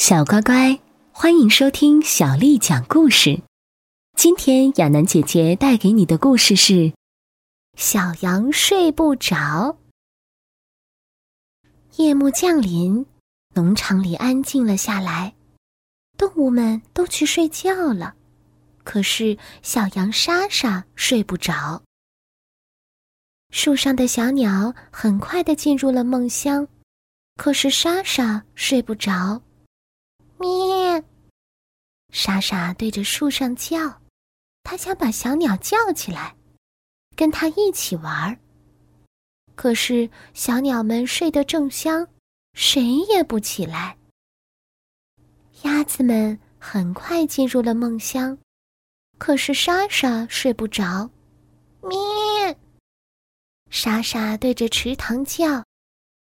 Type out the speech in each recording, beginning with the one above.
小乖乖，欢迎收听小丽讲故事。今天亚楠姐姐带给你的故事是《小羊睡不着》。夜幕降临，农场里安静了下来，动物们都去睡觉了，可是小羊莎莎睡不着。树上的小鸟很快的进入了梦乡，可是莎莎睡不着。咩！莎莎对着树上叫，她想把小鸟叫起来，跟它一起玩儿。可是小鸟们睡得正香，谁也不起来。鸭子们很快进入了梦乡，可是莎莎睡不着。咩！莎莎对着池塘叫，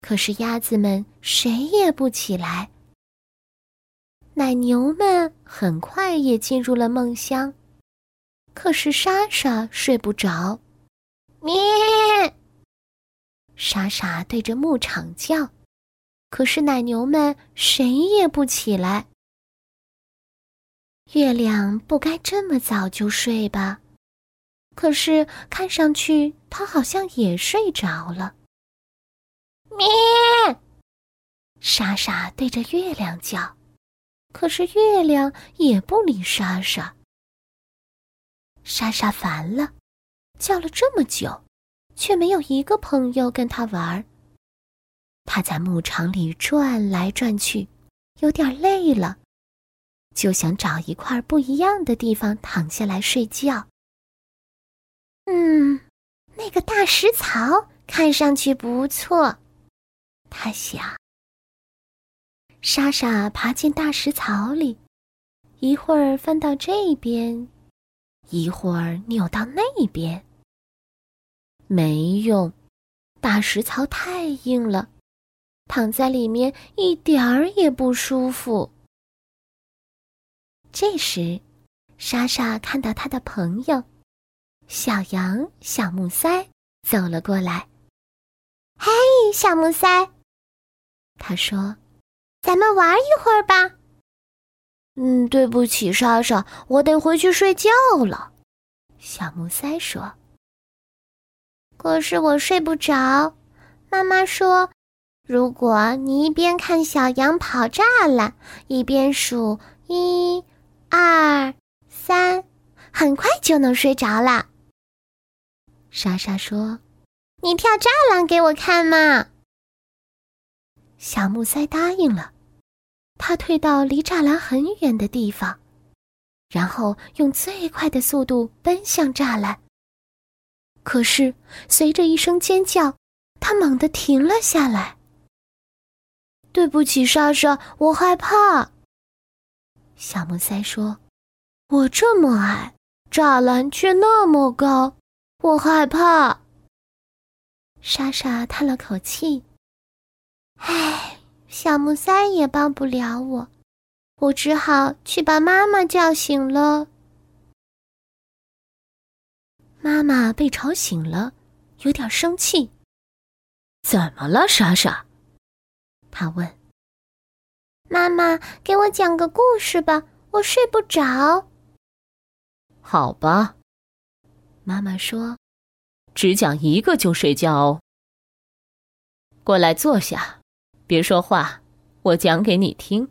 可是鸭子们谁也不起来。奶牛们很快也进入了梦乡，可是莎莎睡不着。咩！莎莎对着牧场叫，可是奶牛们谁也不起来。月亮不该这么早就睡吧？可是看上去它好像也睡着了。咩！莎莎对着月亮叫。可是月亮也不理莎莎。莎莎烦了，叫了这么久，却没有一个朋友跟他玩儿。他在牧场里转来转去，有点累了，就想找一块不一样的地方躺下来睡觉。嗯，那个大石槽看上去不错，他想。莎莎爬进大石槽里，一会儿翻到这边，一会儿扭到那边。没用，大石槽太硬了，躺在里面一点儿也不舒服。这时，莎莎看到她的朋友小羊小木塞走了过来。“嘿，小木塞！”他说。咱们玩一会儿吧。嗯，对不起，莎莎，我得回去睡觉了。小木塞说：“可是我睡不着。妈妈说，如果你一边看小羊跑栅栏，一边数一、二、三，很快就能睡着了。”莎莎说：“你跳栅栏给我看嘛。”小木塞答应了，他退到离栅栏很远的地方，然后用最快的速度奔向栅栏。可是，随着一声尖叫，他猛地停了下来。“对不起，莎莎，我害怕。”小木塞说，“我这么矮，栅栏却那么高，我害怕。”莎莎叹了口气。唉，小木塞也帮不了我，我只好去把妈妈叫醒了。妈妈被吵醒了，有点生气。怎么了，莎莎？她问。妈妈，给我讲个故事吧，我睡不着。好吧，妈妈说，只讲一个就睡觉哦。过来坐下。别说话，我讲给你听。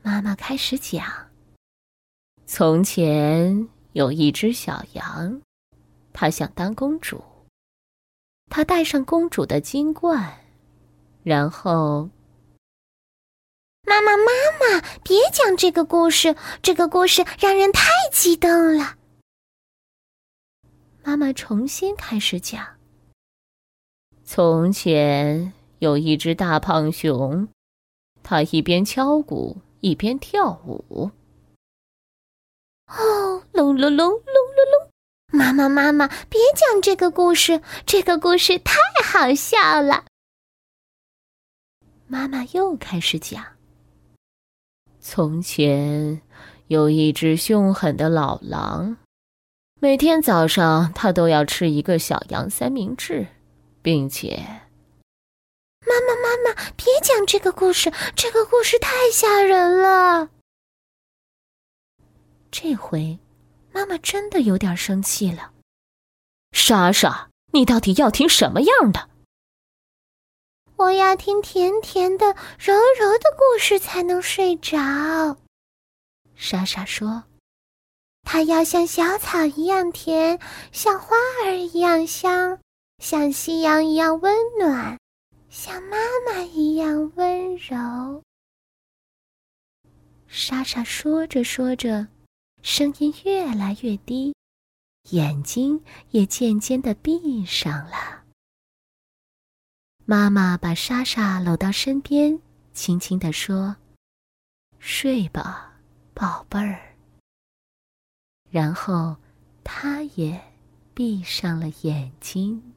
妈妈开始讲：从前有一只小羊，它想当公主。它戴上公主的金冠，然后……妈妈，妈妈，别讲这个故事，这个故事让人太激动了。妈妈重新开始讲：从前。有一只大胖熊，它一边敲鼓一边跳舞。哦，隆隆隆隆隆隆！妈妈，妈妈，别讲这个故事，这个故事太好笑了。妈妈又开始讲：从前有一只凶狠的老狼，每天早上它都要吃一个小羊三明治，并且。妈妈，妈妈，别讲这个故事，这个故事太吓人了。这回，妈妈真的有点生气了。莎莎，你到底要听什么样的？我要听甜甜的、柔柔的故事才能睡着。莎莎说：“它要像小草一样甜，像花儿一样香，像夕阳一样温暖，像妈妈一样温柔。”莎莎说着说着，声音越来越低，眼睛也渐渐的闭上了。妈妈把莎莎搂到身边，轻轻地说：“睡吧，宝贝儿。”然后，她也闭上了眼睛。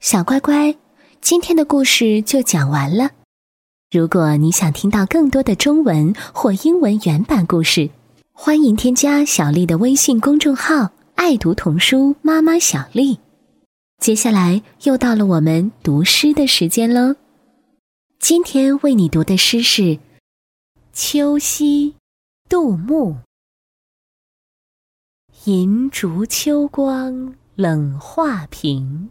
小乖乖，今天的故事就讲完了。如果你想听到更多的中文或英文原版故事，欢迎添加小丽的微信公众号“爱读童书妈妈小丽”。接下来又到了我们读诗的时间喽。今天为你读的诗是《秋夕》，杜牧。银烛秋光冷画屏，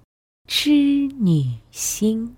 织女星。